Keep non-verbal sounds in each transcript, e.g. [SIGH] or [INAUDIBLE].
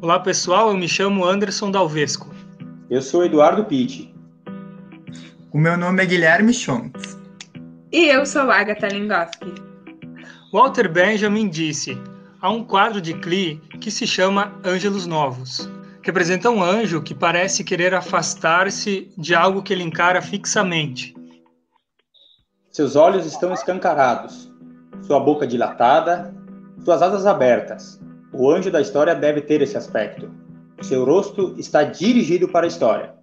Olá pessoal, eu me chamo Anderson Dalvesco. Eu sou Eduardo Pitti. O meu nome é Guilherme Schontz. E eu sou Agatha Lingoski. Walter Benjamin disse: há um quadro de Klee que se chama Ângelos Novos. Representa um anjo que parece querer afastar-se de algo que ele encara fixamente. Seus olhos estão escancarados, sua boca dilatada, suas asas abertas. O anjo da história deve ter esse aspecto. Seu rosto está dirigido para a história.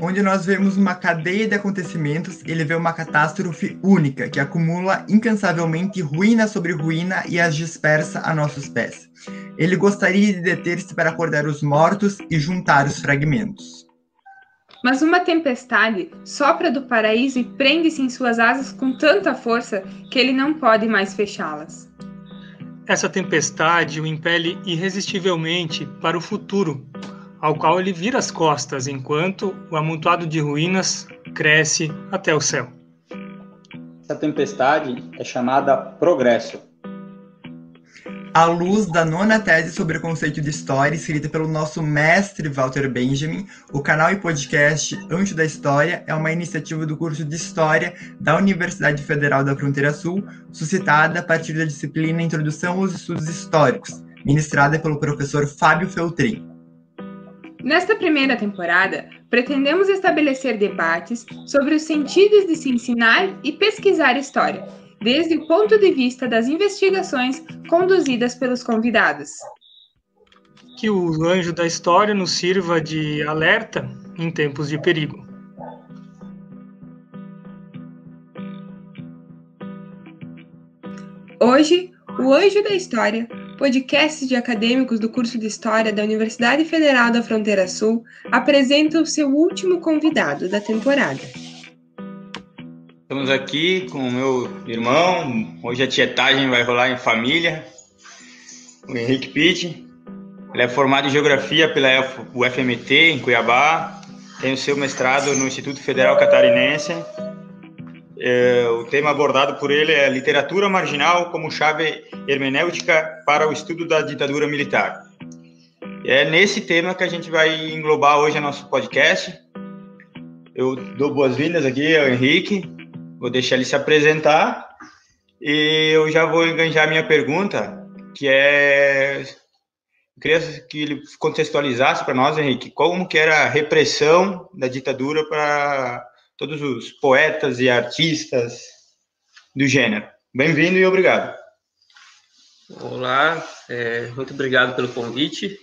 Onde nós vemos uma cadeia de acontecimentos, ele vê uma catástrofe única que acumula incansavelmente ruína sobre ruína e as dispersa a nossos pés. Ele gostaria de deter-se para acordar os mortos e juntar os fragmentos. Mas uma tempestade sopra do paraíso e prende-se em suas asas com tanta força que ele não pode mais fechá-las. Essa tempestade o impele irresistivelmente para o futuro, ao qual ele vira as costas enquanto o amontoado de ruínas cresce até o céu. Essa tempestade é chamada progresso. À luz da nona tese sobre o conceito de história, escrita pelo nosso mestre Walter Benjamin, o canal e podcast Anjo da História é uma iniciativa do curso de História da Universidade Federal da Fronteira Sul, suscitada a partir da disciplina Introdução aos Estudos Históricos, ministrada pelo professor Fábio Feltrin. Nesta primeira temporada, pretendemos estabelecer debates sobre os sentidos de se ensinar e pesquisar história desde o ponto de vista das investigações conduzidas pelos convidados. Que o anjo da história nos sirva de alerta em tempos de perigo. Hoje, o Anjo da História, podcast de acadêmicos do curso de História da Universidade Federal da Fronteira Sul, apresenta o seu último convidado da temporada. Estamos aqui com o meu irmão. Hoje a tietagem vai rolar em família. O Henrique Pitt. Ele é formado em Geografia pela UFMT, em Cuiabá. Tem o seu mestrado no Instituto Federal Catarinense. É, o tema abordado por ele é Literatura Marginal como chave hermenêutica para o estudo da ditadura militar. É nesse tema que a gente vai englobar hoje o nosso podcast. Eu dou boas-vindas aqui ao Henrique. Vou deixar ele se apresentar e eu já vou enganjar minha pergunta, que é eu queria que ele contextualizasse para nós, Henrique, como que era a repressão da ditadura para todos os poetas e artistas do gênero. Bem-vindo e obrigado. Olá, é, muito obrigado pelo convite.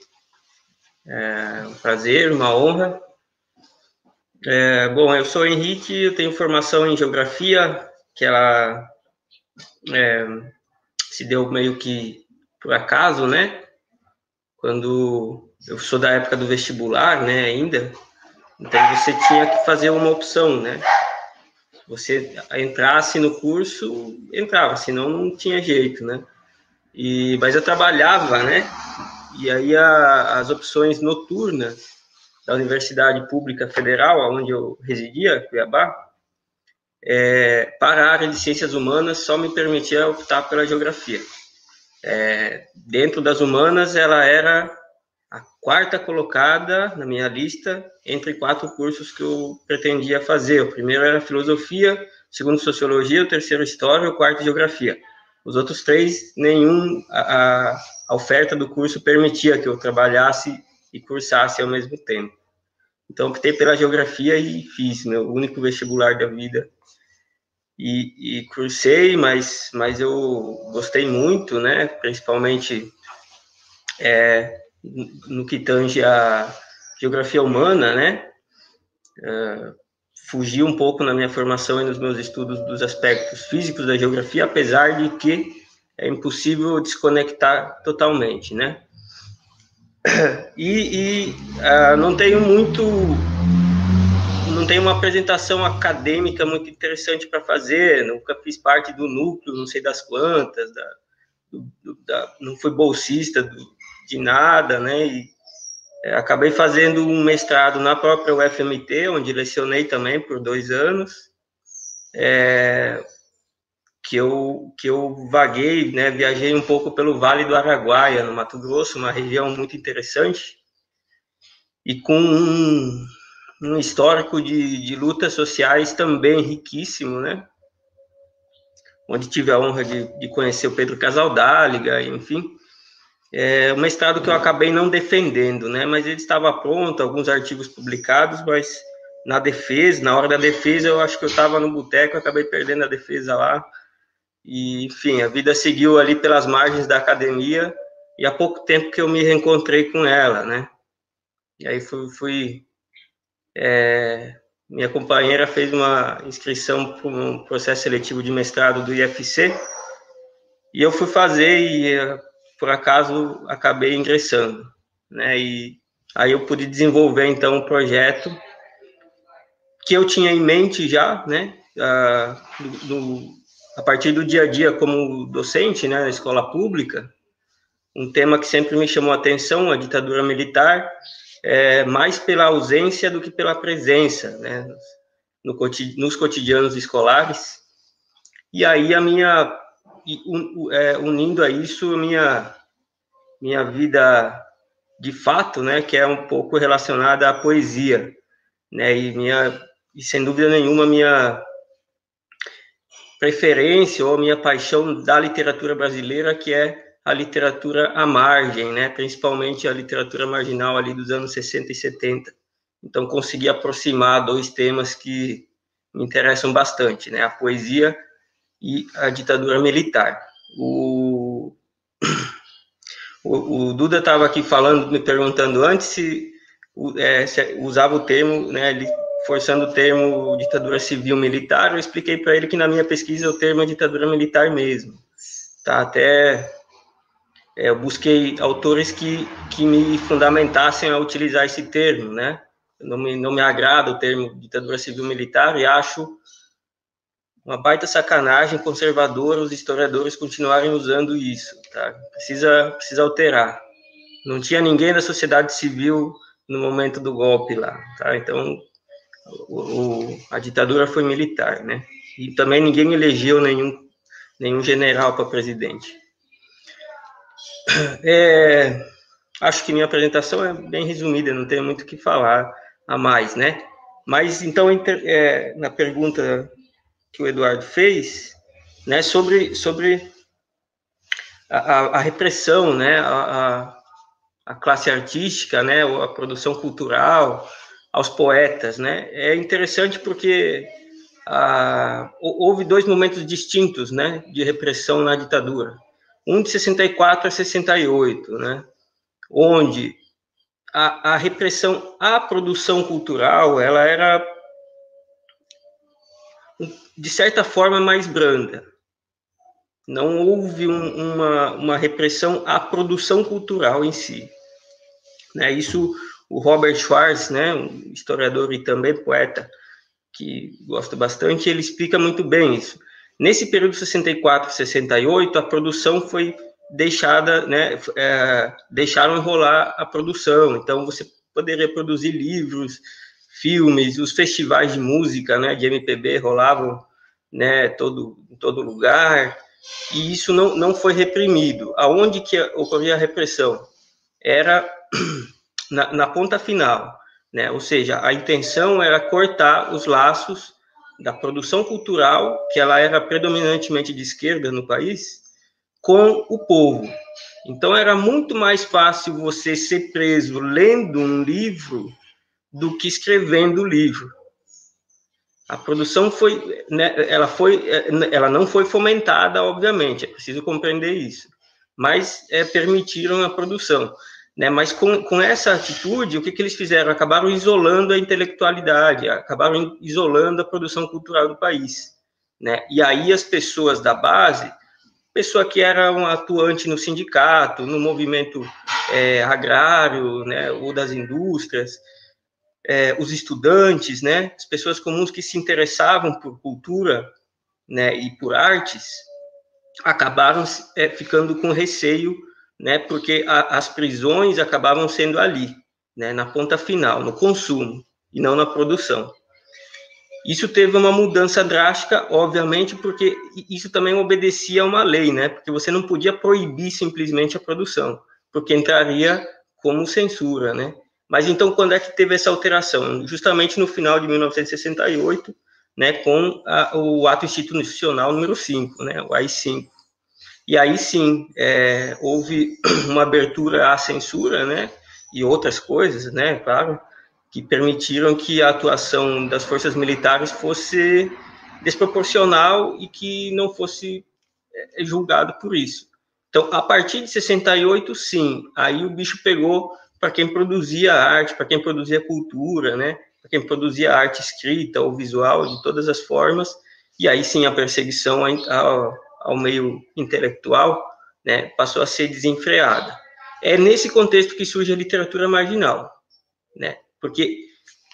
É um prazer, uma honra é, bom, eu sou Henrique, eu tenho formação em geografia, que ela é, se deu meio que por acaso, né? Quando eu sou da época do vestibular, né, ainda, então você tinha que fazer uma opção, né? Você entrasse no curso, entrava, senão não tinha jeito, né? E, mas eu trabalhava, né? E aí a, as opções noturnas da Universidade Pública Federal, onde eu residia, Cuiabá, é, para a área de ciências humanas só me permitia optar pela geografia. É, dentro das humanas, ela era a quarta colocada na minha lista entre quatro cursos que eu pretendia fazer. O primeiro era filosofia, o segundo sociologia, o terceiro história, o quarto geografia. Os outros três, nenhum a, a oferta do curso permitia que eu trabalhasse e cursasse ao mesmo tempo. Então, optei pela geografia e fiz meu único vestibular da vida. E, e cursei, mas, mas eu gostei muito, né? Principalmente é, no que tange a geografia humana, né? Uh, fugi um pouco na minha formação e nos meus estudos dos aspectos físicos da geografia, apesar de que é impossível desconectar totalmente, né? E, e uh, não tenho muito. Não tenho uma apresentação acadêmica muito interessante para fazer, nunca fiz parte do núcleo, não sei das quantas, da, do, da, não fui bolsista do, de nada, né? E, é, acabei fazendo um mestrado na própria UFMT, onde lecionei também por dois anos, é, que eu, que eu vaguei, né, viajei um pouco pelo Vale do Araguaia, no Mato Grosso, uma região muito interessante, e com um, um histórico de, de lutas sociais também riquíssimo, né? Onde tive a honra de, de conhecer o Pedro Casaldáliga, enfim. É uma estrada que eu acabei não defendendo, né? Mas ele estava pronto, alguns artigos publicados, mas na defesa, na hora da defesa, eu acho que eu estava no boteco, acabei perdendo a defesa lá. E, enfim, a vida seguiu ali pelas margens da academia e há pouco tempo que eu me reencontrei com ela, né? E aí fui, fui é, minha companheira fez uma inscrição para um processo seletivo de mestrado do IFC e eu fui fazer e por acaso acabei ingressando, né? E aí eu pude desenvolver então um projeto que eu tinha em mente já, né? Ah, do, do, a partir do dia a dia como docente, né, na escola pública, um tema que sempre me chamou a atenção, a ditadura militar, é, mais pela ausência do que pela presença, né, no, nos cotidianos escolares. E aí a minha, é, unindo a isso, a minha, minha vida de fato, né, que é um pouco relacionada à poesia, né, e minha, e sem dúvida nenhuma, minha preferência ou minha paixão da literatura brasileira, que é a literatura à margem, né? principalmente a literatura marginal ali dos anos 60 e 70. Então, consegui aproximar dois temas que me interessam bastante, né? a poesia e a ditadura militar. O, [COUGHS] o, o Duda estava aqui falando, me perguntando antes se, é, se, usava o termo, né, forçando o termo ditadura civil militar, eu expliquei para ele que na minha pesquisa o termo é ditadura militar mesmo. Tá até é, eu busquei autores que, que me fundamentassem a utilizar esse termo, né? Não me, não me agrada o termo ditadura civil-militar e acho uma baita sacanagem conservadora os historiadores continuarem usando isso, tá? Precisa, precisa alterar. Não tinha ninguém da sociedade civil no momento do golpe lá, tá? Então, o, a ditadura foi militar, né? E também ninguém elegeu nenhum, nenhum general para presidente. [CLEARS THROAT] É, acho que minha apresentação é bem resumida, não tenho muito o que falar a mais, né? Mas então, é, na pergunta que o Eduardo fez, né, sobre, sobre a, a, a repressão, né, a, a, classe artística, né, a produção cultural, aos poetas, né, é interessante porque houve dois momentos distintos, né, de repressão na ditadura um de 64 a 68, né, onde a, a repressão à produção cultural ela era de certa forma mais branda. Não houve um, uma, uma repressão à produção cultural em si. Né, isso o Robert Schwartz, né, um historiador e também poeta que gosta bastante, ele explica muito bem isso. Nesse período 64 68, a produção foi deixada, né, é, deixaram enrolar a produção. Então, você poderia produzir livros, filmes, os festivais de música, né, de MPB rolavam, né, todo, em todo lugar, e isso não, não foi reprimido. Aonde que ocorria a repressão? Era na, na ponta final, né, ou seja, a intenção era cortar os laços da produção cultural, que ela era predominantemente de esquerda no país, com o povo. Então era muito mais fácil você ser preso lendo um livro do que escrevendo o livro. A produção foi, né, ela foi, ela não foi fomentada, obviamente, é preciso compreender isso, mas é, permitiram a produção. Né? Mas com, com essa atitude, o que, que eles fizeram? Acabaram isolando a intelectualidade, acabaram isolando a produção cultural do país. Né? E aí as pessoas da base, pessoa que era um atuante no sindicato, no movimento é, agrário, né, ou das indústrias, é, os estudantes, né, as pessoas comuns que se interessavam por cultura, né, e por artes, acabaram é, ficando com receio né, porque a, as prisões acabavam sendo ali, né, na ponta final, no consumo, e não na produção. Isso teve uma mudança drástica, obviamente, porque isso também obedecia a uma lei, né? Porque você não podia proibir simplesmente a produção, porque entraria como censura, né? Mas então, quando é que teve essa alteração? Justamente no final de 1968, né, com a, o ato institucional número 5, né, o AI-5. E aí sim, é, houve [CLEARS THROAT] uma abertura à censura, né, e outras coisas, né, claro, que permitiram que a atuação das forças militares fosse desproporcional e que não fosse é, julgado por isso. Então, a partir de 68, sim, aí o bicho pegou para quem produzia arte, para quem produzia cultura, né? Para quem produzia arte escrita ou visual de todas as formas, e aí sim a perseguição ao meio intelectual, né, passou a ser desenfreada. É nesse contexto que surge a literatura marginal, né? Porque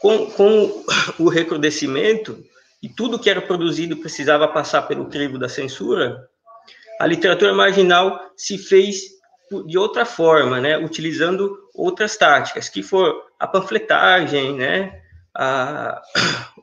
com, com o recrudescimento e tudo que era produzido precisava passar pelo crivo da censura, a literatura marginal se fez de outra forma, né, utilizando outras táticas, que for a panfletagem, né, a,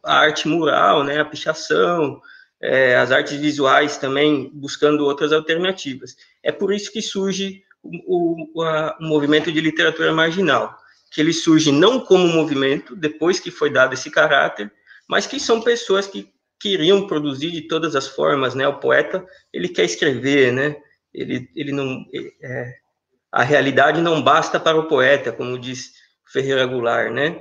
a arte mural, né, a pichação, é, as artes visuais também buscando outras alternativas. É por isso que surge o, o, a, o movimento de literatura marginal que ele surge não como movimento, depois que foi dado esse caráter, mas que são pessoas que queriam produzir de todas as formas, né? O poeta, ele quer escrever, né? Ele, ele não... É, a realidade não basta para o poeta, como diz Ferreira Goulart, né?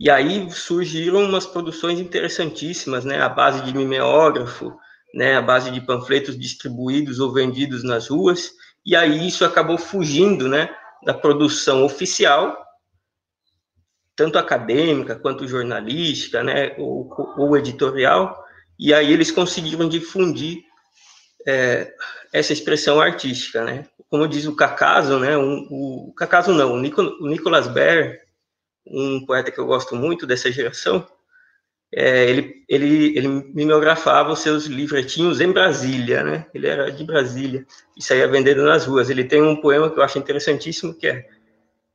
E aí surgiram umas produções interessantíssimas, né? A base de mimeógrafo, né? A base de panfletos distribuídos ou vendidos nas ruas, e aí isso acabou fugindo, né? da produção oficial, tanto acadêmica quanto jornalística, né, ou, ou editorial, e aí eles conseguiram difundir é, essa expressão artística, né? Como diz o Cacaso, né? Um, o Cacaso não, o, Nico, o Nicolas Baer, um poeta que eu gosto muito dessa geração, é, ele, ele, ele mimeografava os seus livretinhos em Brasília, né? Ele era de Brasília e saía vendendo nas ruas. Ele tem um poema que eu acho interessantíssimo que é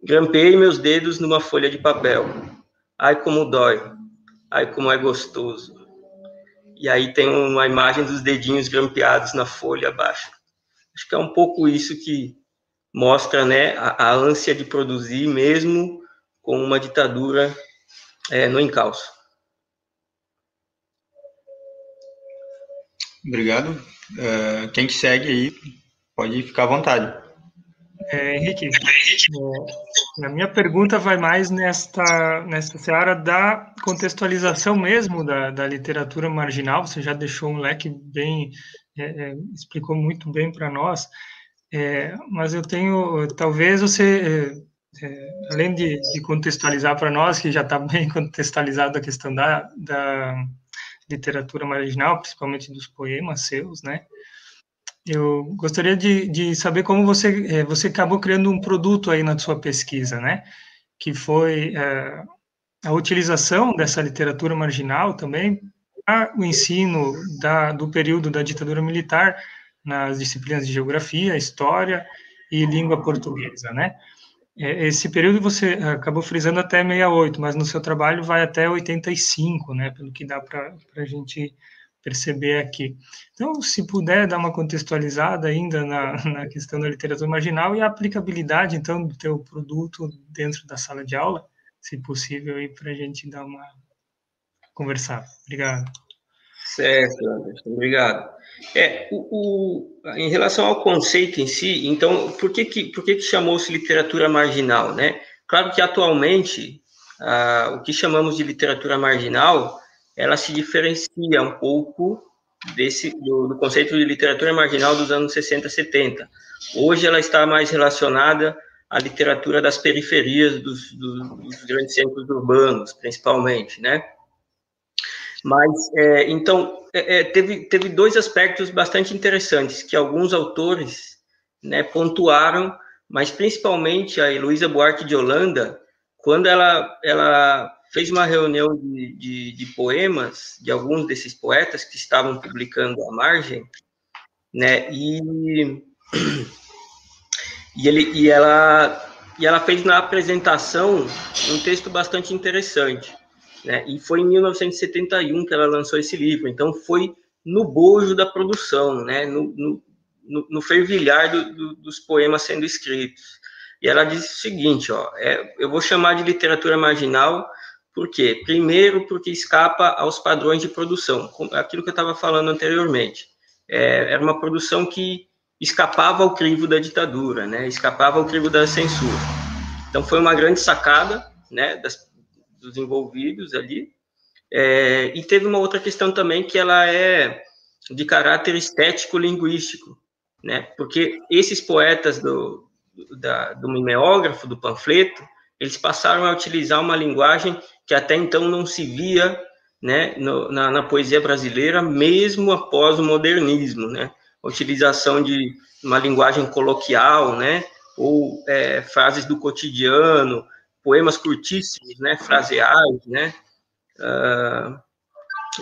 Grampei meus dedos numa folha de papel. Ai como dói. Ai como é gostoso. E aí tem uma imagem dos dedinhos grampeados na folha abaixo. Acho que é um pouco isso que mostra, né, a, a ânsia de produzir mesmo com uma ditadura é, no encalço. Obrigado. Uh, quem que segue aí, pode ficar à vontade. É, Henrique, é, a minha pergunta vai mais nesta, nesta seara da contextualização mesmo da, da literatura marginal. Você já deixou um leque bem, é, é explicou muito bem para nós, é, mas eu tenho, talvez você, além de, de contextualizar para nós, que já está bem [LAUGHS] contextualizado a questão da, da literatura marginal, principalmente dos poemas seus, né? Eu gostaria de, de saber como você é, você acabou criando um produto aí na sua pesquisa, né? Que foi é, a utilização dessa literatura marginal também para o ensino da, do período da ditadura militar nas disciplinas de geografia, história e língua portuguesa, né? É, esse período você acabou frisando até 68, mas no seu trabalho vai até 85, né, pelo que dá para a gente perceber aqui. Então, se puder dar uma contextualizada ainda na, [LAUGHS] na questão da literatura marginal e a aplicabilidade, então, do teu produto dentro da sala de aula, se possível, aí para a gente dar uma conversar. Obrigado. Certo, Anderson, obrigado. É, o, o, em relação ao conceito em si, então, por que que, por que, que chamou-se literatura marginal, né? Claro que atualmente, ah, o que chamamos de literatura marginal, ela se diferencia um pouco desse do, do, conceito de literatura marginal dos anos 60, 70. Hoje ela está mais relacionada à literatura das periferias dos, dos, dos grandes centros urbanos, principalmente, né? Mas, é, então, é, é, teve, teve dois aspectos bastante interessantes que alguns autores né, pontuaram, mas principalmente a Heloísa Buarque de Holanda, quando ela, ela fez uma reunião de, de, de, poemas de alguns desses poetas que estavam publicando à margem, né, e, e, ele, e, ela, e ela fez na apresentação um texto bastante interessante, né? E foi em 1971 que ela lançou esse livro. Então foi no bojo da produção, né? No, no, no, no fervilhar do, do, dos poemas sendo escritos. E ela diz o seguinte, ó, é, eu vou chamar de literatura marginal, por quê? Primeiro, porque escapa aos padrões de produção, aquilo que eu estava falando anteriormente. É, era uma produção que escapava ao crivo da ditadura, né? escapava ao crivo da censura. Então, foi uma grande sacada né, das, dos envolvidos ali. É, e teve uma outra questão também, que ela é de caráter estético-linguístico, né? porque esses poetas do, da, do mimeógrafo, do panfleto, eles passaram a utilizar uma linguagem que até então não se via né, no, na, na, poesia brasileira, mesmo após o modernismo, né? A utilização de uma linguagem coloquial, né? Ou é, frases do cotidiano, poemas curtíssimos, né? Fraseais, né? Uh,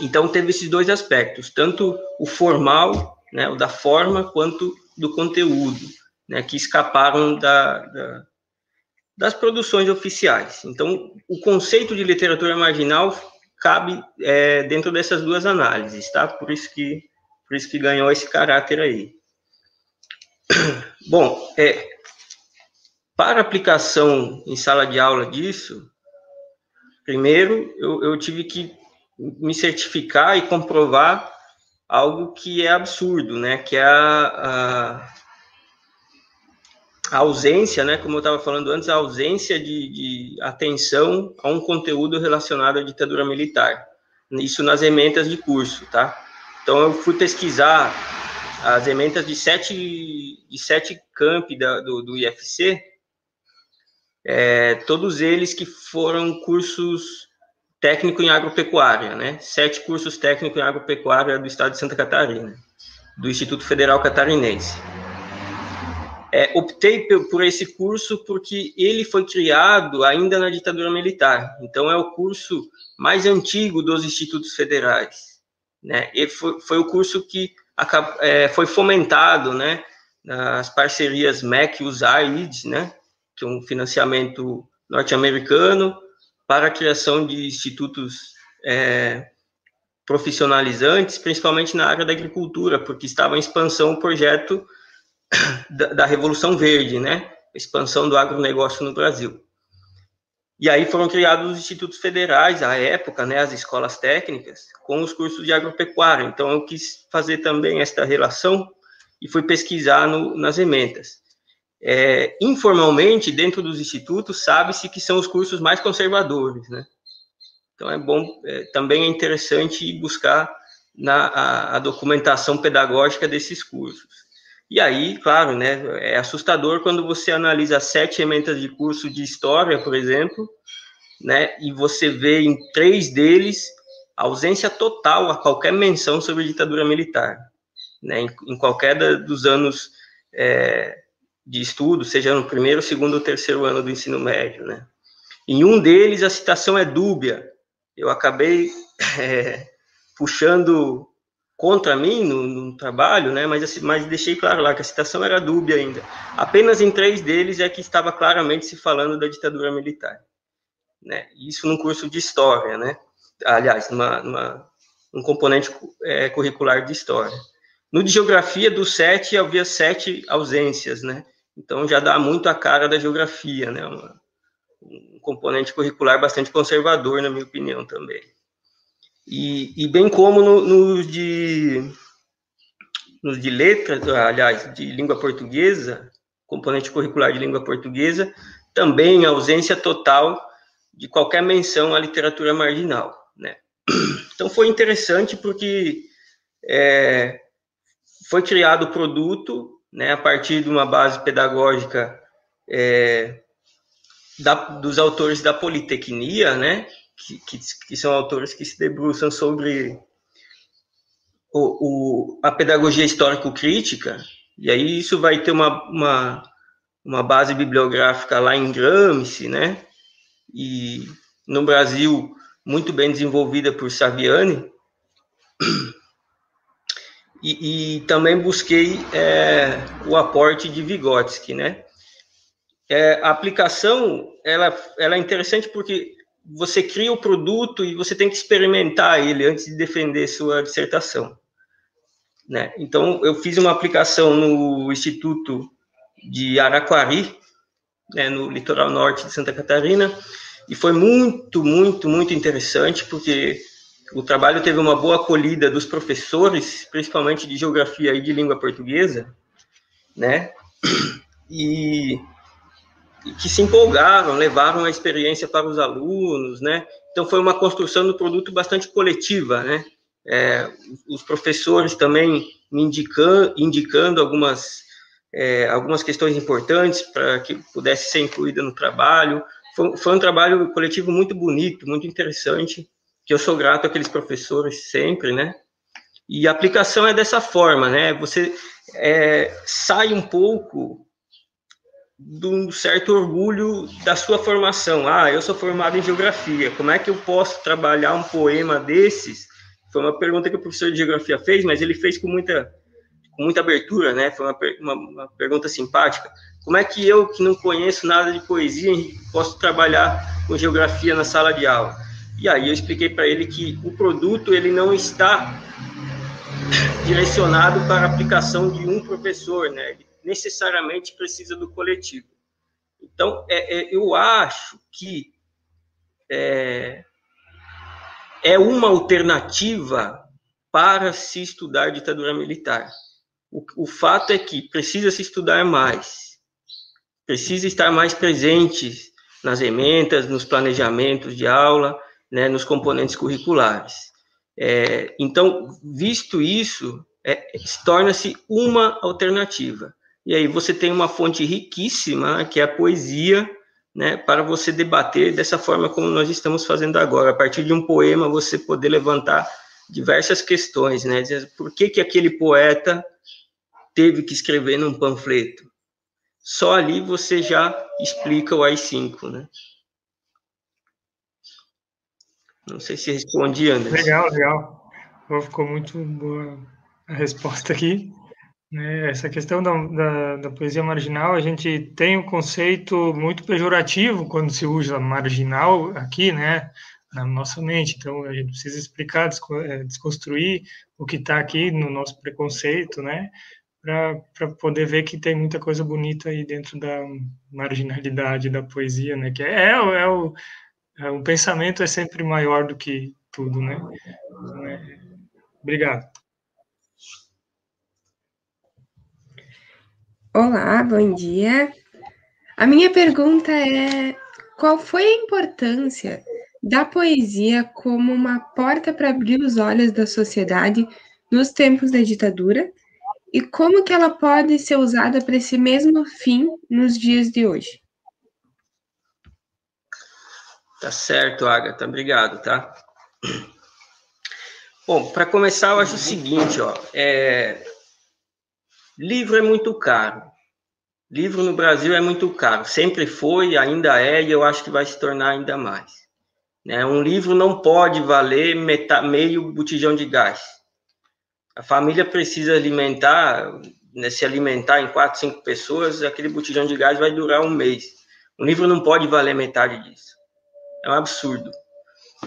então teve esses dois aspectos, tanto o formal, né? O da forma, quanto do conteúdo, né? Que escaparam da, da das produções oficiais. Então, o conceito de literatura marginal cabe é, dentro dessas duas análises, tá? Por isso que por isso que ganhou esse caráter aí. Bom, é, para aplicação em sala de aula disso, primeiro eu, eu tive que me certificar e comprovar algo que é absurdo, né? Que é a, a a ausência, né, como eu estava falando antes, a ausência de, de, atenção a um conteúdo relacionado à ditadura militar. Isso nas ementas de curso, tá? Então eu fui pesquisar as ementas de sete, de sete campi da, do, do IFC, é, todos eles que foram cursos técnico em agropecuária, né? Sete cursos técnicos em agropecuária do estado de Santa Catarina, do Instituto Federal Catarinense. É, optei por esse curso porque ele foi criado ainda na ditadura militar. Então, é o curso mais antigo dos institutos federais. Né? E foi, foi o curso que acabou, é, foi fomentado né, nas parcerias MEC e USAID, né, que é um financiamento norte-americano para a criação de institutos é, profissionalizantes, principalmente na área da agricultura, porque estava em expansão o projeto [COUGHS] da, da Revolução Verde, né? Expansão do agronegócio no Brasil. E aí foram criados os institutos federais, à época, né, as escolas técnicas, com os cursos de agropecuária. Então, eu quis fazer também esta relação e fui pesquisar no, nas emendas. É, informalmente, dentro dos institutos, sabe-se que são os cursos mais conservadores, né? Então, é bom, é, também é interessante buscar na, a, a documentação pedagógica desses cursos. E aí, claro, né, é assustador quando você analisa sete emendas de curso de história, por exemplo, né, e você vê em três deles ausência total a qualquer menção sobre ditadura militar, né, em, em qualquer da, dos anos é, de estudo, seja no primeiro, segundo ou terceiro ano do ensino médio, né. Em um deles a citação é dúbia. Eu acabei [LAUGHS] é, puxando contra mim no, no, trabalho, né? Mas, assim, mas deixei claro lá que a citação era dúbia ainda. Apenas em três deles é que estava claramente se falando da ditadura militar, né? Isso num curso de história, né? Aliás, numa, numa um componente é, curricular de história. No de geografia, dos sete havia sete ausências, né? Então já dá muito a cara da geografia, né? Uma, um componente curricular bastante conservador, na minha opinião, também. E, e bem como nos no de, no de letras, aliás, de língua portuguesa, componente curricular de língua portuguesa, também ausência total de qualquer menção à literatura marginal, né? Então foi interessante porque é, foi criado o produto, né, a partir de uma base pedagógica é, da, dos autores da Politecnia, né, que, que, que são autores que se debruçam sobre o, o, a pedagogia histórico-crítica, e aí isso vai ter uma, uma, uma base bibliográfica lá em Gramsci, né? E no Brasil, muito bem desenvolvida por Saviani. E, e também busquei é, o aporte de Vygotsky, né? É, a aplicação, ela, ela é interessante porque você cria o produto e você tem que experimentar ele antes de defender sua dissertação. Né? Então, eu fiz uma aplicação no Instituto de Araquari, né, no litoral norte de Santa Catarina, e foi muito, muito, muito interessante, porque o trabalho teve uma boa acolhida dos professores, principalmente de geografia e de língua portuguesa, né? E, e que se empolgaram, levaram a experiência para os alunos, né? Então foi uma construção do produto bastante coletiva, né? É, os professores também me indicando, indicando algumas é, algumas questões importantes para que pudesse ser incluída no trabalho. Foi, foi, um trabalho coletivo muito bonito, muito interessante, que eu sou grato àqueles professores sempre, né? E a aplicação é dessa forma, né? Você é, sai um pouco de um certo orgulho da sua formação. Ah, eu sou formado em geografia, como é que eu posso trabalhar um poema desses? Foi uma pergunta que o professor de geografia fez, mas ele fez com muita, com muita abertura, né? Foi uma, uma, uma pergunta simpática. Como é que eu, que não conheço nada de poesia, posso trabalhar com geografia na sala de aula? E aí eu expliquei para ele que o produto ele não está direcionado para aplicação de um professor, né? Ele necessariamente precisa do coletivo. Então, é, é, eu acho que é, é uma alternativa para se estudar ditadura militar. O, o fato é que precisa se estudar mais, precisa estar mais presente nas emendas, nos planejamentos de aula, né, nos componentes curriculares. É, então, visto isso, é, torna-se uma alternativa. E aí você tem uma fonte riquíssima, que é a poesia, né, para você debater dessa forma como nós estamos fazendo agora. A partir de um poema, você poder levantar diversas questões, né? Por que, que aquele poeta teve que escrever num panfleto? Só ali você já explica o AI-5, né? Não sei se respondi, Anderson. Legal, legal. Ficou muito boa a resposta aqui. Né? Essa questão da, da, da, poesia marginal, a gente tem um conceito muito pejorativo quando se usa marginal aqui, né? Na nossa mente. Então, a gente precisa explicar, é, desconstruir o que está aqui no nosso preconceito, né? Para poder ver que tem muita coisa bonita aí dentro da marginalidade da poesia, né? Que é, é, é o, o pensamento é sempre maior do que tudo, né? É, obrigado. Olá, bom dia. A minha pergunta é: qual foi a importância da poesia como uma porta para abrir os olhos da sociedade nos tempos da ditadura e como que ela pode ser usada para esse mesmo fim nos dias de hoje? Tá certo, Agatha, obrigado, tá? Bom, para começar, eu acho o seguinte, ó, é, Livro é muito caro. Livro no Brasil é muito caro. Sempre foi, ainda é, e eu acho que vai se tornar ainda mais. Né? Um livro não pode valer metade, meio botijão de gás. A família precisa alimentar, né, se alimentar em quatro, cinco pessoas, aquele botijão de gás vai durar um mês. Um livro não pode valer metade disso. É um absurdo.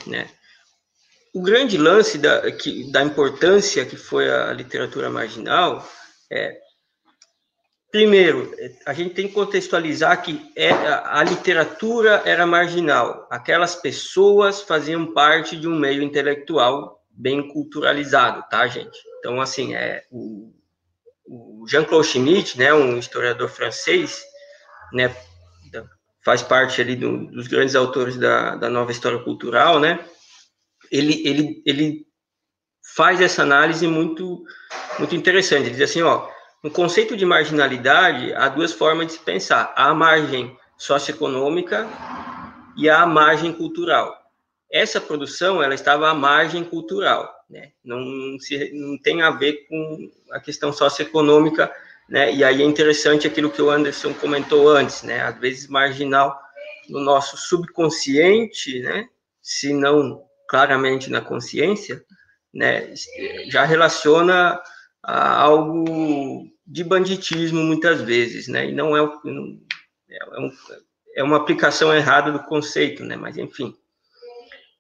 Né? O grande lance da, que, da importância que foi a literatura marginal é, primeiro, a gente tem que contextualizar que é, a literatura era marginal. Aquelas pessoas faziam parte de um meio intelectual bem culturalizado, tá, gente? Então, assim, é, o, o Jean-Claude Schmitt, né, um historiador francês, né, faz parte ali do, dos grandes autores da, da nova história cultural, né, ele, ele, ele faz essa análise muito, muito interessante. Ele diz assim, ó, no conceito de marginalidade, há duas formas de se pensar. Há a margem socioeconômica e a margem cultural. Essa produção, ela estava à margem cultural, né? Não, se, não tem a ver com a questão socioeconômica, né? E aí é interessante aquilo que o Anderson comentou antes, né? Às vezes marginal no nosso subconsciente, né? Se não claramente na consciência, né, já relaciona a algo de banditismo muitas vezes, né, e não é, é, um, é uma aplicação errada do conceito, né, mas enfim.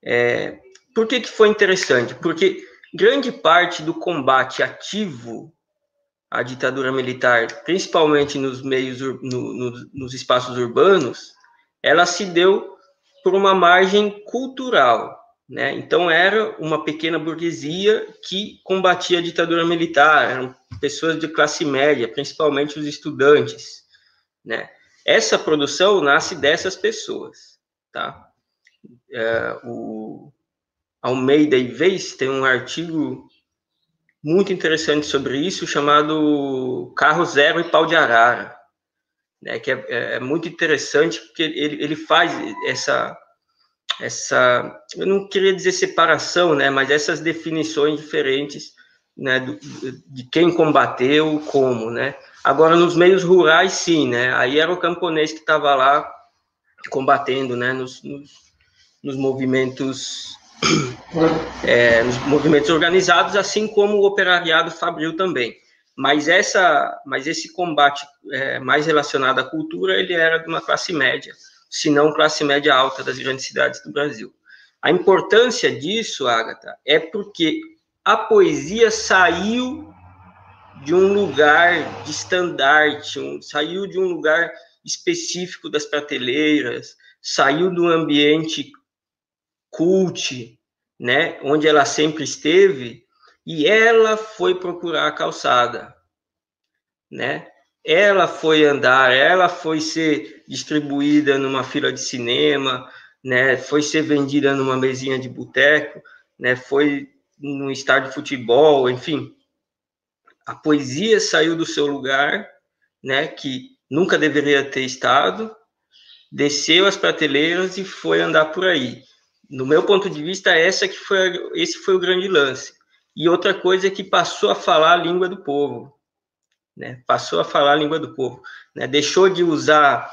É, por que, que foi interessante? Porque grande parte do combate ativo à ditadura militar, principalmente nos meios, no, no, nos espaços urbanos, ela se deu por uma margem cultural. Né? Então, era uma pequena burguesia que combatia a ditadura militar, eram pessoas de classe média, principalmente os estudantes. Né? Essa produção nasce dessas pessoas. Tá? É, o Almeida e Vez tem um artigo muito interessante sobre isso, chamado Carro Zero e Pau de Arara, né, que é, é, é muito interessante porque ele, ele faz essa, essa, eu não queria dizer separação, né, mas essas definições diferentes né, do, de quem combateu, como, né. Agora, nos meios rurais, sim, né, aí era o camponês que estava lá combatendo, né, nos, nos, nos movimentos é, nos movimentos organizados, assim como o operariado fabril também. Mas, essa, mas esse combate é, mais relacionado à cultura, ele era de uma classe média, se não classe média alta das grandes cidades do Brasil. A importância disso, Agatha, é porque a poesia saiu de um lugar de estandarte, um, saiu de um lugar específico das prateleiras, saiu do ambiente cult, né, onde ela sempre esteve, e ela foi procurar a calçada, né? Ela foi andar, ela foi ser distribuída numa fila de cinema, né? Foi ser vendida numa mesinha de boteco, né? Foi num estádio de futebol, enfim. A poesia saiu do seu lugar, né? Que nunca deveria ter estado, desceu as prateleiras e foi andar por aí no meu ponto de vista, essa que foi, esse foi o grande lance. E outra coisa é que passou a falar a língua do povo, né? Passou a falar a língua do povo, né? Deixou de usar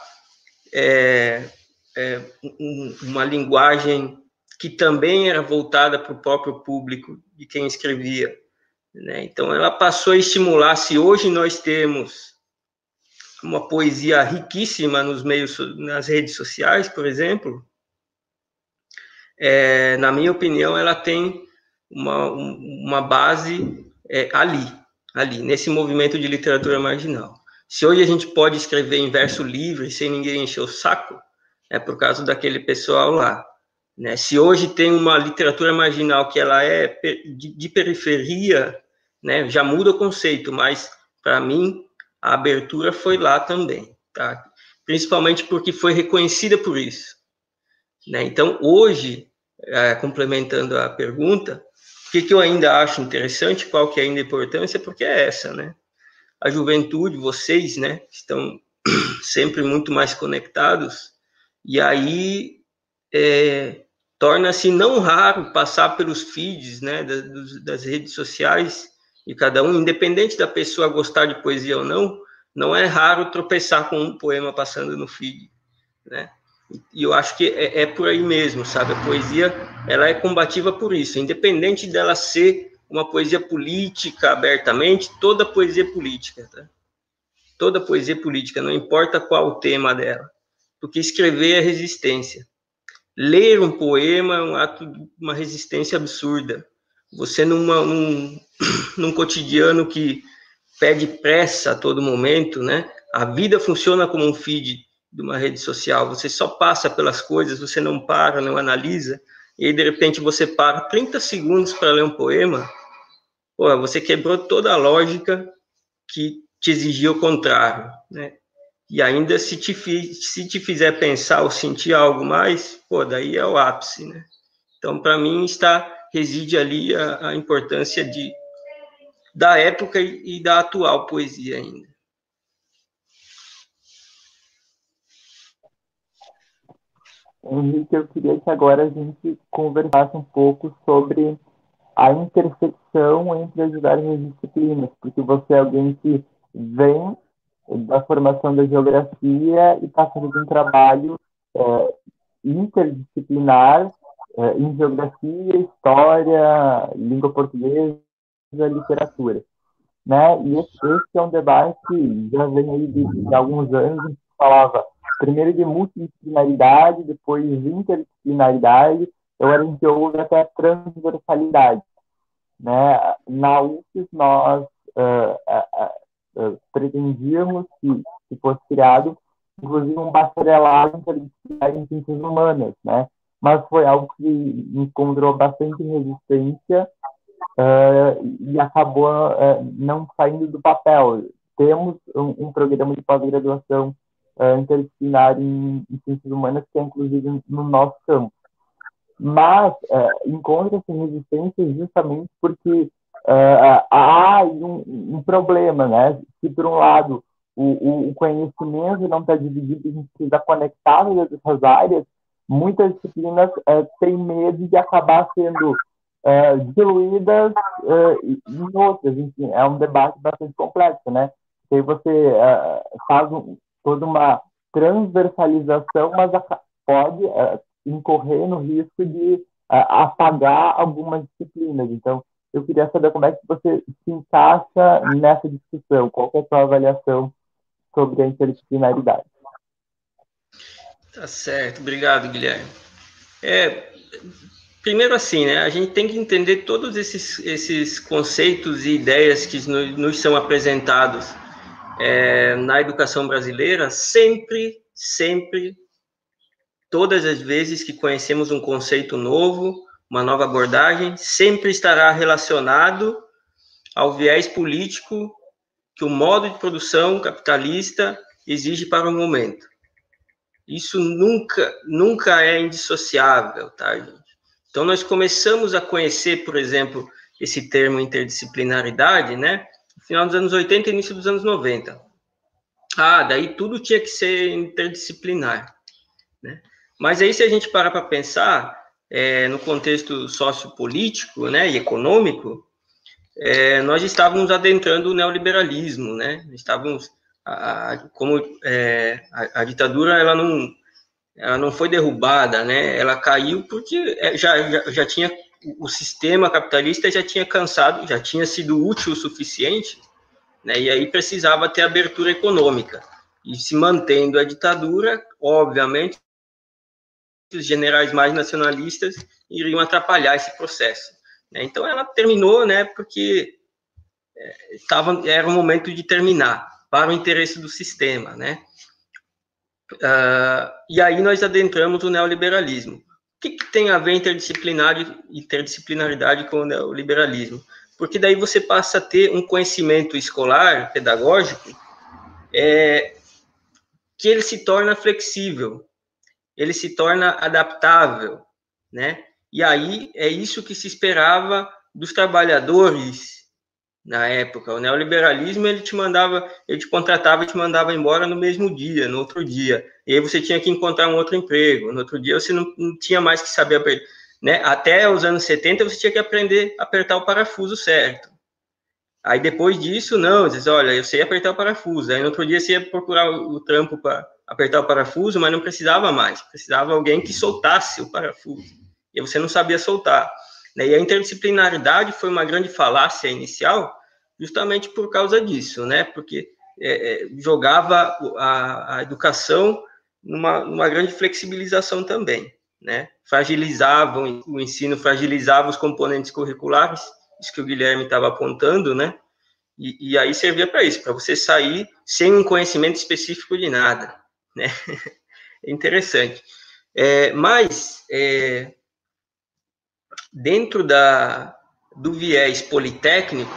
é, é, um, uma linguagem que também era voltada para o próprio público de quem escrevia, né? Então, ela passou a estimular. Se hoje nós temos uma poesia riquíssima nos meios, nas redes sociais, por exemplo, é, na minha opinião, ela tem uma, uma base é, ali, ali, nesse movimento de literatura marginal. Se hoje a gente pode escrever em verso livre, sem ninguém encher o saco, é por causa daquele pessoal lá. Né? Se hoje tem uma literatura marginal que ela é de, periferia, né, já muda o conceito, mas para mim a abertura foi lá também, tá? Principalmente porque foi reconhecida por isso. Né? Então, hoje, é, complementando a pergunta, o que, que eu ainda acho interessante, qual que é ainda a importância, porque é essa, né? A juventude, vocês, né, estão [CLEARS THROAT] sempre muito mais conectados, e aí é, torna-se não raro passar pelos feeds, né, das, das redes sociais de cada um, independente da pessoa gostar de poesia ou não, não é raro tropeçar com um poema passando no feed, né? E eu acho que é, é, por aí mesmo, sabe? A poesia, ela é combativa por isso, independente dela ser uma poesia política abertamente, toda poesia política, tá? Toda poesia política, não importa qual o tema dela, porque escrever é resistência. Ler um poema é um ato de uma resistência absurda. Você numa, num, [CLEARS THROAT] num cotidiano que pede pressa a todo momento, né? A vida funciona como um feed de uma rede social. Você só passa pelas coisas, você não para, não analisa, e aí, de repente você para 30 segundos para ler um poema, pô, você quebrou toda a lógica que te exigia o contrário, né? E ainda se te, se te fizer pensar ou sentir algo mais, pô, daí é o ápice, né? Então, para mim, está reside ali a, a importância de da época e, e da atual poesia ainda. Henrique, eu queria que agora a gente conversasse um pouco sobre a intersecção entre as diversas disciplinas, porque você é alguém que vem da formação da geografia e está fazendo um trabalho é, interdisciplinar é, em geografia, história, língua portuguesa, literatura. Né? E esse, esse é um debate que já vem aí de, de alguns anos, a gente falava primeiro de multidisciplinaridade, depois de interdisciplinaridade, eu era em que até transversalidade. Né? Na UFES, nós uh, uh, uh, pretendíamos que, que fosse criado, inclusive, um bacharelado interdisciplinar em ciências humanas, né? mas foi algo que encontrou bastante resistência e acabou não saindo do papel. Temos um, um programa de pós-graduação interdisciplinar em, em, ciências humanas que é, inclusive, no nosso campo mas uh, encontra-se resistência justamente porque uh, há um, um, problema, né? Se por um lado o, o conhecimento não está dividido, a gente precisa conectar essas áreas, muitas disciplinas uh, têm medo de acabar sendo uh, diluídas em outras. Enfim, é um debate bastante complexo, né? Aí você faz um, toda uma transversalização, mas pode incorrer no risco de uh, apagar algumas disciplinas. Então, eu queria saber como é que você se encaixa nessa discussão, qual é a sua avaliação sobre a interdisciplinaridade. Tá certo, obrigado, Guilherme. É, primeiro assim, né, a gente tem que entender todos esses, esses conceitos e ideias que nos, nos são apresentados é, na educação brasileira, sempre, sempre todas as vezes que conhecemos um conceito novo, uma nova abordagem, sempre estará relacionado ao viés político que o modo de produção capitalista exige para o momento. Isso nunca, nunca é indissociável, tá, gente? Então, nós começamos a conhecer, por exemplo, esse termo interdisciplinaridade, né? Final dos anos 80 e início dos anos 90. Ah, daí tudo tinha que ser interdisciplinar, né? Mas aí, se a gente parar para pensar é, no contexto sociopolítico né, e econômico, é, nós estávamos adentrando o neoliberalismo, né? Estávamos, a, a, como é, a, a, ditadura, ela não, ela não foi derrubada, né? Ela caiu porque é, já, já, já tinha o sistema capitalista já tinha cansado, já tinha sido útil o suficiente, né? E aí precisava ter abertura econômica. E se mantendo a ditadura, obviamente, os generais mais nacionalistas iriam atrapalhar esse processo. Né? Então ela terminou, né, porque é, tava, era o momento de terminar para o interesse do sistema, né? Uh, e aí nós adentramos o neoliberalismo. Que, que tem a ver interdisciplinaridade, com o neoliberalismo? Porque daí você passa a ter um conhecimento escolar, pedagógico, é, que ele se torna flexível, ele se torna adaptável, né? E aí é isso que se esperava dos trabalhadores na época. O neoliberalismo ele te mandava, ele te contratava e te mandava embora no mesmo dia, no outro dia. E aí você tinha que encontrar um outro emprego. No outro dia você não, não tinha mais que saber apertar, né? Até os anos 70 você tinha que aprender a apertar o parafuso certo. Aí depois disso, não, diz, olha, eu sei apertar o parafuso. Aí no outro dia você ia procurar o trampo para apertar o parafuso, mas não precisava mais. Precisava alguém que soltasse o parafuso. E você não sabia soltar. Né? E a interdisciplinaridade foi uma grande falácia inicial, justamente por causa disso, né? Porque é, é, jogava a, a educação numa, numa grande flexibilização também, né? Fragilizava o ensino, fragilizava os componentes curriculares, isso que o Guilherme estava apontando, né? E, e aí servia para isso, para você sair sem um conhecimento específico de nada né? [LAUGHS] É interessante. É, mas, é, dentro da, do viés politécnico,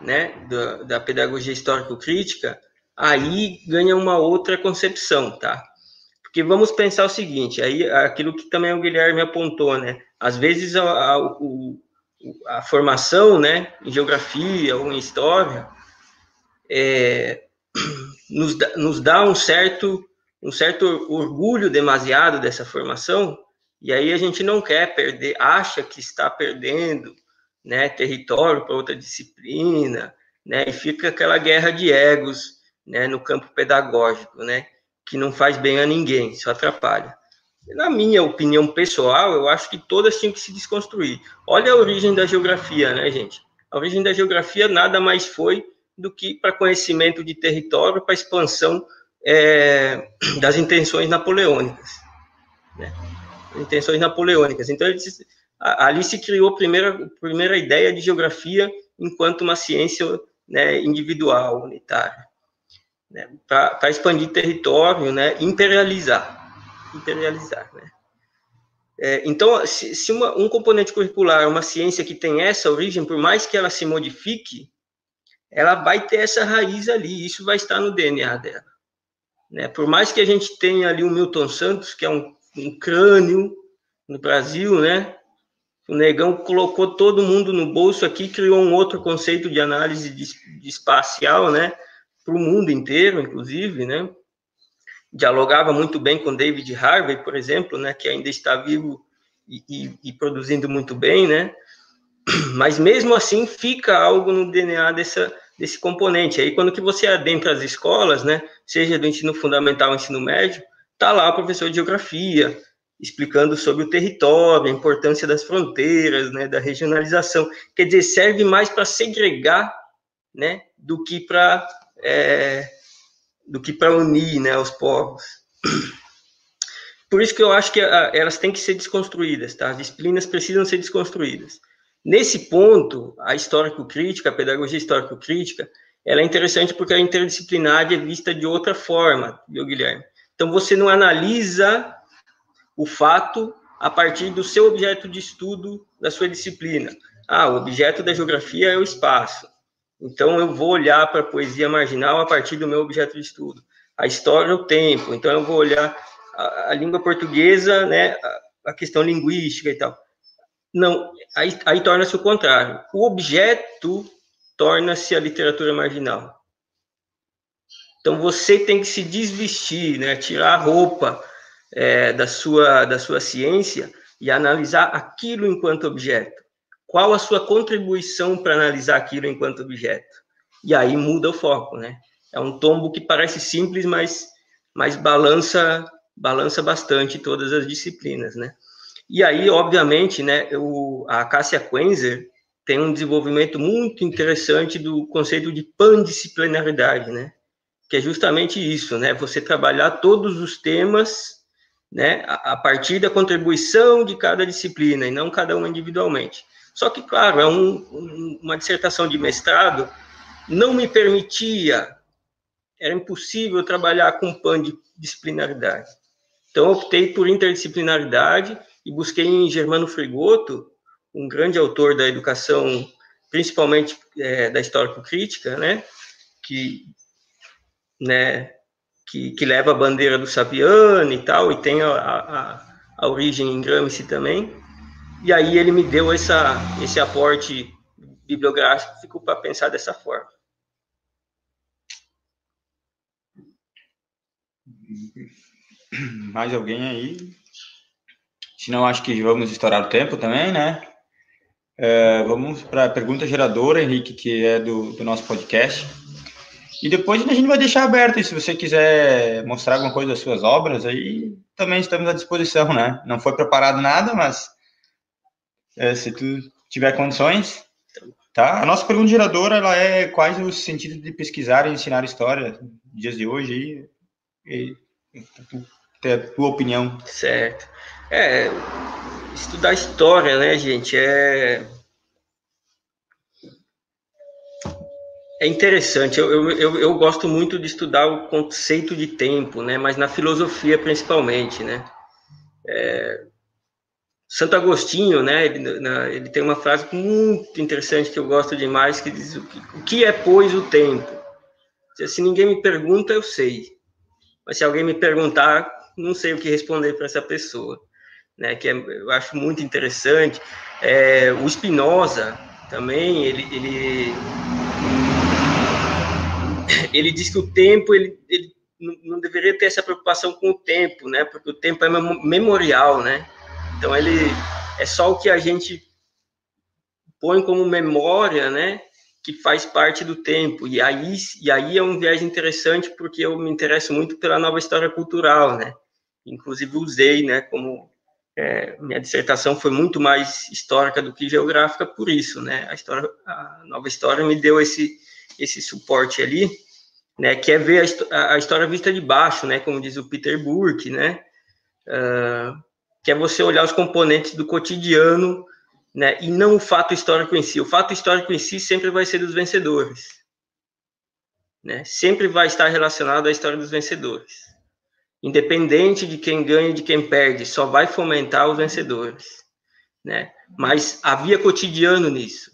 né, da, da pedagogia histórico-crítica, aí ganha uma outra concepção, tá? Porque vamos pensar o seguinte, aí aquilo que também o Guilherme apontou, né? Às vezes a, a, a formação, né, em geografia ou em história, é, [CLEARS THROAT] nos dá, nos dá um certo um certo orgulho demasiado dessa formação e aí a gente não quer perder, acha que está perdendo, né, território para outra disciplina, né, e fica aquela guerra de egos, né, no campo pedagógico, né, que não faz bem a ninguém, só atrapalha. Na minha opinião pessoal, eu acho que todas tinham que se desconstruir. Olha a origem da geografia, né, gente? A origem da geografia nada mais foi do que para conhecimento de território, para expansão é, das intenções napoleônicas. Né? Intenções napoleônicas. Então, ele, ali se criou a primeira, a primeira ideia de geografia enquanto uma ciência né, individual, unitária, né, para expandir território, né, imperializar, imperializar, né. É, então, se, se uma, um componente curricular, uma ciência que tem essa origem, por mais que ela se modifique, ela vai ter essa raiz ali, isso vai estar no DNA dela. Né? Por mais que a gente tenha ali o Milton Santos, que é um, um crânio no Brasil, né? O negão colocou todo mundo no bolso aqui, criou um outro conceito de análise de, de espacial, né? Para o mundo inteiro, inclusive, né? Dialogava muito bem com David Harvey, por exemplo, né? Que ainda está vivo e, e, e produzindo muito bem, né? [CLEARS THROAT] Mas mesmo assim fica algo no DNA dessa, desse componente. Aí quando que você adentra as escolas, né? Seja do ensino fundamental ensino médio, tá lá o professor de geografia, explicando sobre o território, a importância das fronteiras, né, da regionalização. Quer dizer, serve mais para segregar, né, do que para é, do que para unir, né, os povos. [CLEARS THROAT] Por isso que eu acho que a, elas têm que ser desconstruídas, tá? As disciplinas precisam ser desconstruídas. Nesse ponto, a histórico-crítica, a pedagogia histórico-crítica, ela é interessante porque a interdisciplinar é vista de outra forma, viu, Guilherme? Então, você não analisa o fato a partir do seu objeto de estudo da sua disciplina. Ah, o objeto da geografia é o espaço. Então eu vou olhar para a poesia marginal a partir do meu objeto de estudo. A história é o tempo. Então eu vou olhar a, a língua portuguesa, né, a, a, questão linguística e tal. Não, aí, aí torna-se o contrário. O objeto torna-se a literatura marginal. Então você tem que se desvestir, né, tirar a roupa é, da, sua, da sua ciência e analisar aquilo enquanto objeto. Qual a sua contribuição para analisar aquilo enquanto objeto? E aí muda o foco, né? É um tombo que parece simples, mas, mas balança, balança bastante todas as disciplinas, né? E aí, obviamente, né, o, a Cássia Quenzer tem um desenvolvimento muito interessante do conceito de pandisciplinaridade, né? Que é justamente isso, né? Você trabalhar todos os temas né, a, partir da contribuição de cada disciplina e não cada uma individualmente. Só que, claro, é um, um, uma dissertação de mestrado não me permitia, era impossível trabalhar com pan de disciplinaridade. Então, optei por interdisciplinaridade e busquei em Germano Frigoto, um grande autor da educação, principalmente é, da histórico-crítica, né, que né, que, que leva a bandeira do Saviano e tal, e tem a, a, a origem em Gramsci também. E aí ele me deu essa, esse aporte bibliográfico, para pensar dessa forma. Mais alguém aí? Senão acho que vamos estourar o tempo também, né? É, vamos para a pergunta geradora, Henrique, que é do, do nosso podcast. E depois a gente vai deixar aberto, e se você quiser mostrar alguma coisa das suas obras, aí também estamos à disposição, né? Não foi preparado nada, mas é, se tu tiver condições, tá? A nossa pergunta geradora, ela é quais os sentidos de pesquisar e ensinar história dias de hoje aí, e, ter a tua opinião. Certo. É, estudar história, né, gente, é É interessante, eu, eu, eu, gosto muito de estudar o conceito de tempo, né? mas na filosofia principalmente. Né? É, Santo Agostinho, né? Ele, na, ele, tem uma frase muito interessante que eu gosto demais, que diz o que, é, pois, o tempo? Se ninguém me pergunta, eu sei. Mas se alguém me perguntar, não sei o que responder para essa pessoa. Né? Que é, eu acho muito interessante. É, o Spinoza também, ele, ele ele diz que o tempo, ele, ele não deveria ter essa preocupação com o tempo, né? Porque o tempo é memorial, né? Então ele é só o que a gente põe como memória, né? Que faz parte do tempo. E aí, e aí é um viés interessante porque eu me interesso muito pela nova história cultural, né? Inclusive usei, né? Como é, minha dissertação foi muito mais histórica do que geográfica por isso, né? A história, a nova história me deu esse esse suporte ali né, que é ver a, a, história vista de baixo, né, como diz o Peter Burke, né, uh, que é você olhar os componentes do cotidiano, né, e não o fato histórico em si. O fato histórico em si sempre vai ser dos vencedores, né? Sempre vai estar relacionado à história dos vencedores. Independente de quem ganha e de quem perde, só vai fomentar os vencedores, né? Mas havia cotidiano nisso.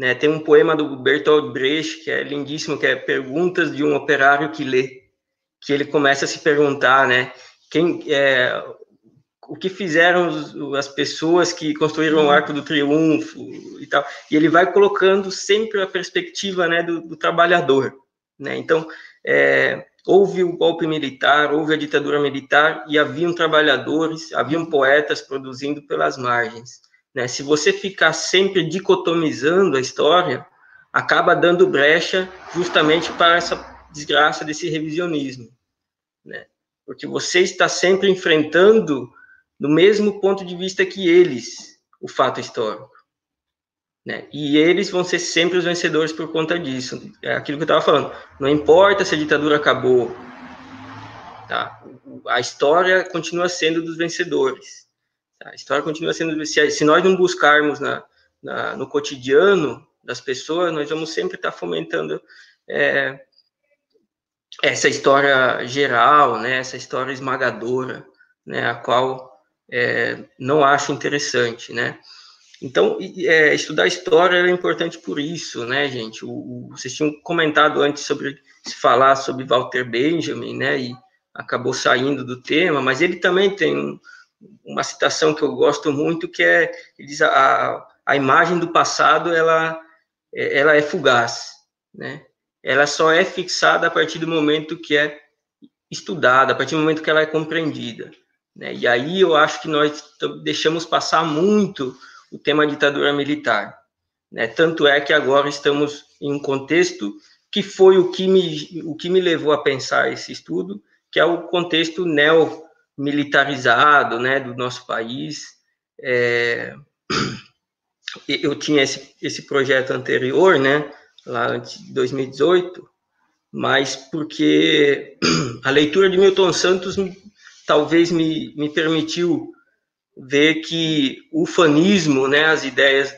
Né? Tem um poema do Bertolt Brecht que é lindíssimo, que é Perguntas de um operário que lê, que ele começa a se perguntar, né? Quem é, o que fizeram as pessoas que construíram o Arco do Triunfo e tal. E ele vai colocando sempre a perspectiva né, do, do trabalhador. Né? Então, é, houve o golpe militar, houve a ditadura militar e haviam trabalhadores, haviam poetas produzindo pelas margens. Né? Se você ficar sempre dicotomizando a história, acaba dando brecha justamente para essa desgraça desse revisionismo, né? Porque você está sempre enfrentando do mesmo ponto de vista que eles o fato histórico. Né? E eles vão ser sempre os vencedores por conta disso. É aquilo que eu estava falando. Não importa se a ditadura acabou, tá? a história continua sendo dos vencedores. A história continua sendo. Se, se nós não buscarmos na, na, no cotidiano das pessoas, nós vamos sempre estar fomentando é, essa história geral, né? essa história esmagadora, né? a qual é, não acho interessante. Né? Então, é, estudar história é importante por isso, né, gente? O, o, vocês tinham comentado antes sobre se falar sobre Walter Benjamin, né, e acabou saindo do tema, mas ele também tem um, uma citação que eu gosto muito, que é, ele diz, a, a imagem do passado, ela, é, ela é fugaz, né? Ela só é fixada a partir do momento que é estudada, a partir do momento que ela é compreendida. Né? E aí eu acho que nós deixamos passar muito o tema ditadura militar. Né? Tanto é que agora estamos em um contexto que foi o que me, o que me levou a pensar esse estudo, que é o contexto neo-militarizado né, do nosso país. É, eu tinha esse, esse projeto anterior, né, lá antes de 2018, mas porque [CLEARS THROAT] a leitura de Milton Santos talvez me, me permitiu ver que o fanismo, né, as ideias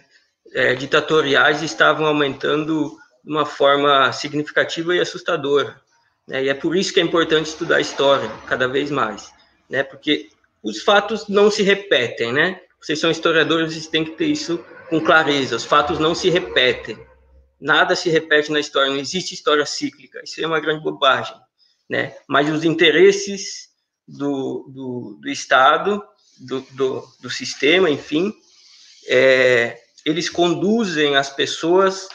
é, ditatoriais estavam aumentando de uma forma significativa e assustadora. Né, e é por isso que é importante estudar história cada vez mais, né, porque os fatos não se repetem, né? Vocês são historiadores, vocês têm que ter isso com clareza. Os fatos não se repetem. Nada se repete na história, não existe história cíclica. Isso é uma grande bobagem, né? Mas os interesses do, do, do Estado do, do, do sistema, enfim, é, eles conduzem as pessoas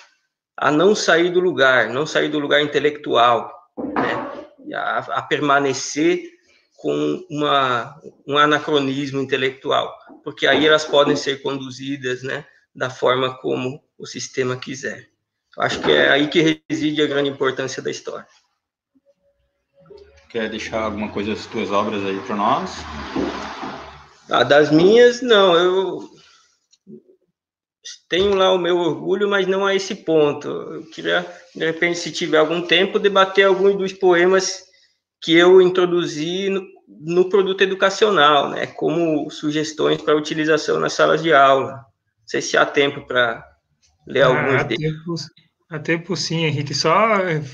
a não sair do lugar, não sair do lugar intelectual, né? a, a, permanecer com uma, um anacronismo intelectual, porque aí elas podem ser conduzidas né, da forma como o sistema quiser. Acho que é aí que reside a grande importância da história. Quer deixar alguma coisa das tuas obras aí para nós? Ah, das minhas, não. Eu tenho lá o meu orgulho, mas não a esse ponto. Eu queria, de repente, se tiver algum tempo, debater alguns dos poemas que eu introduzi no, no produto educacional, né, como sugestões para utilização nas salas de aula. Não sei se há tempo para ler ah, alguns deles. Tempo, há tempo sim, Henrique. Só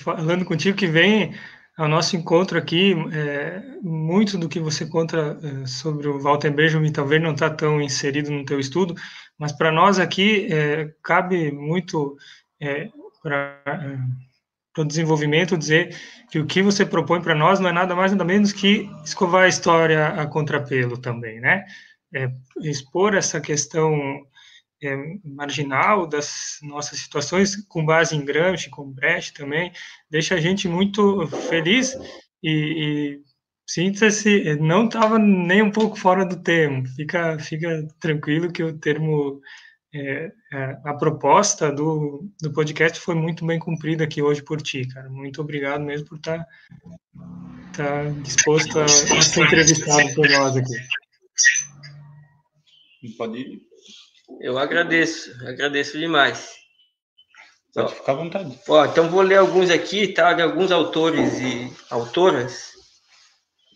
falando contigo que vem ao nosso encontro aqui, é, muito do que você conta é, sobre o Walter Benjamin talvez não está tão inserido no teu estudo, mas para nós aqui é, cabe muito é, para o desenvolvimento dizer que o que você propõe para nós não é nada mais nada menos que escovar a história a contrapelo também, né? É, expor essa questão é, marginal das nossas situações, com base em Gramsci, com Brecht também, deixa a gente muito feliz e, e sinta-se, não estava nem um pouco fora do termo, fica, fica tranquilo que o termo, é, é, a proposta do, do podcast foi muito bem cumprida aqui hoje por ti, cara, muito obrigado mesmo por estar tá, tá disposto a, a ser entrevistado por nós aqui. Pode ir. Eu agradeço, agradeço demais. Pode ficar à vontade. Ó, então vou ler alguns aqui, tá? De alguns autores e autoras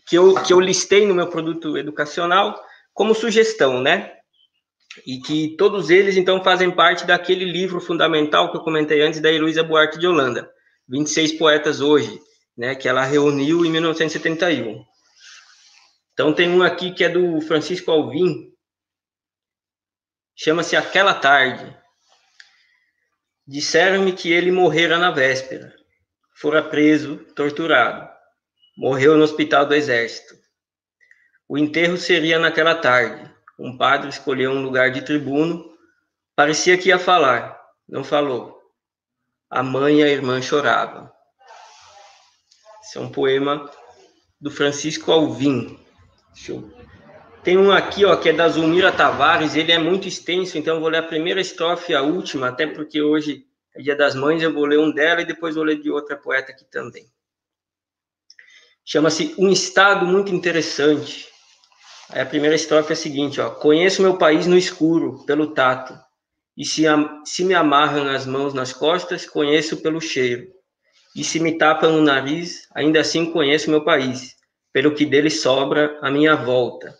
que eu, que eu listei no meu produto educacional como sugestão, né? E que todos eles, então, fazem parte daquele livro fundamental que eu comentei antes da Heloísa Buarque de Holanda, 26 Poetas Hoje, né, que ela reuniu em 1971. Então, tem um aqui que é do Francisco Alvim, chama-se Aquela Tarde. Disseram-me que ele morrera na véspera. Fora preso, torturado. Morreu no hospital do exército. O enterro seria naquela tarde. Um padre escolheu um lugar de tribuno. Parecia que ia falar. Não falou. A mãe e a irmã choravam. Esse é um poema do Francisco Alvim. Tem um aqui, ó, que é da Zulmira Tavares. Ele é muito extenso, então eu vou ler a primeira estrofe e a última, até porque hoje é Dia das Mães. Eu vou ler um dela e depois vou ler de outra poeta aqui também. Chama-se Um Estado Muito Interessante. Aí a primeira estrofe é a seguinte, ó. Conheço meu país no escuro, pelo tato. E se, se me amarram nas mãos, nas costas, conheço pelo cheiro. E se me tapam no nariz, ainda assim conheço meu país, pelo que dele sobra a minha volta.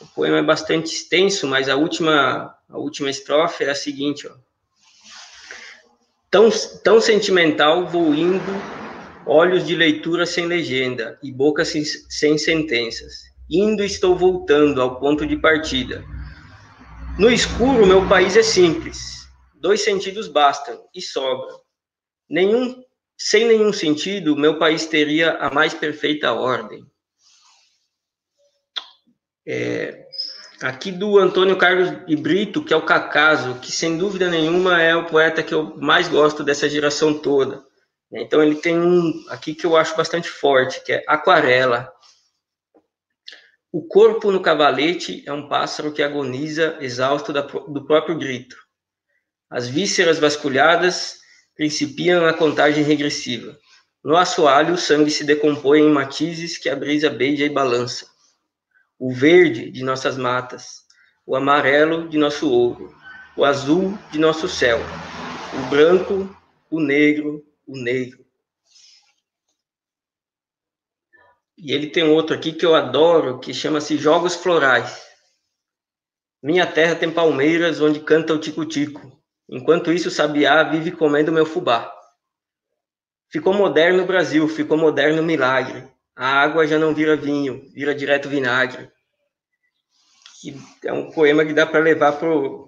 O poema é bastante extenso, mas a última, a última estrofe é a seguinte, ó. Tão, tão sentimental vou indo, olhos de leitura sem legenda e boca sem, sem sentenças Indo estou voltando ao ponto de partida. No escuro, meu país é simples. Dois sentidos bastam e sobram. Nenhum, sem nenhum sentido, meu país teria a mais perfeita ordem. É, aqui do Antônio Carlos de Brito, que é o Cacaso, que sem dúvida nenhuma é o poeta que eu mais gosto dessa geração toda. Então ele tem um aqui que eu acho bastante forte, que é Aquarela. O corpo no cavalete é um pássaro que agoniza, exausto do próprio grito. As vísceras vasculhadas principiam a contagem regressiva. No assoalho, o sangue se decompõe em matizes que a brisa beija e balança. O verde de nossas matas, o amarelo de nosso ouro, o azul de nosso céu, o branco, o negro, o negro. E ele tem outro aqui que eu adoro, que chama-se Jogos Florais. Minha terra tem palmeiras onde canta o tico-tico. Enquanto isso, o sabiá vive comendo meu fubá. Ficou moderno o Brasil, ficou moderno o milagre. A água já não vira vinho, vira direto vinagre. Que é um poema que dá para levar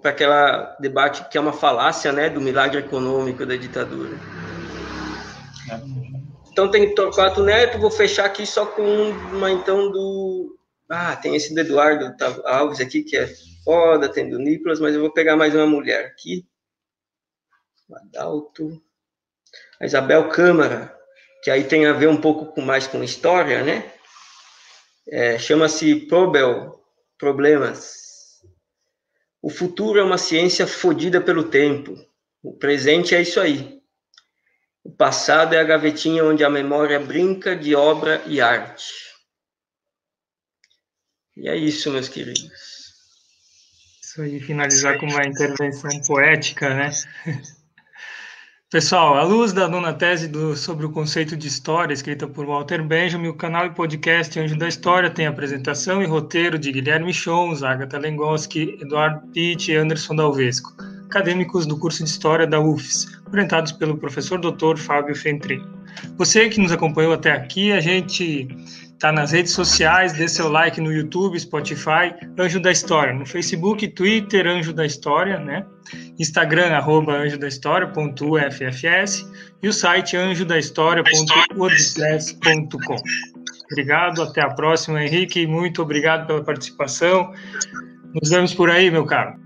para aquela debate que é uma falácia, né, do milagre econômico da ditadura. Então tem Torquato Neto, vou fechar aqui só com uma então do. Ah, tem esse do Eduardo Alves aqui, que é foda, tem do Nicolas, mas eu vou pegar mais uma mulher aqui. Adalto. A Isabel Câmara, que aí tem a ver um pouco com, mais com história, né? É, Chama-se Probel, Problemas. O futuro é uma ciência fodida pelo tempo. O presente é isso aí. O passado é a gavetinha onde a memória brinca de obra e arte. E é isso, meus queridos. Isso aí, finalizar com uma intervenção poética, né? [LAUGHS] Pessoal, à luz da nona tese do, sobre o conceito de história, escrita por Walter Benjamin, o canal e podcast Anjo da História tem apresentação e roteiro de Guilherme Chons, Agatha Lengoski, Eduardo Pitt e Anderson Dalvesco acadêmicos do curso de História da UFES, orientados pelo professor Dr. Fábio Fentri. Você que nos acompanhou até aqui, a gente está nas redes sociais, dê seu like no YouTube, Spotify, Anjo da História, no Facebook, Twitter, Anjo da História, né? Instagram, arroba anjo da história.uffs e o site anjodahistoria.wordpress.com. Obrigado, até a próxima, Henrique, muito obrigado pela participação. Nos vemos por aí, meu caro.